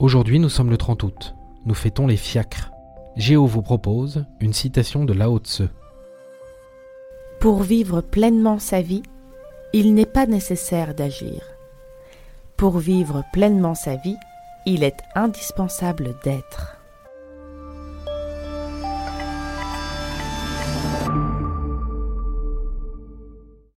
Aujourd'hui, nous sommes le 30 août. Nous fêtons les fiacres. Géo vous propose une citation de Lao Tse. Pour vivre pleinement sa vie, il n'est pas nécessaire d'agir. Pour vivre pleinement sa vie, il est indispensable d'être.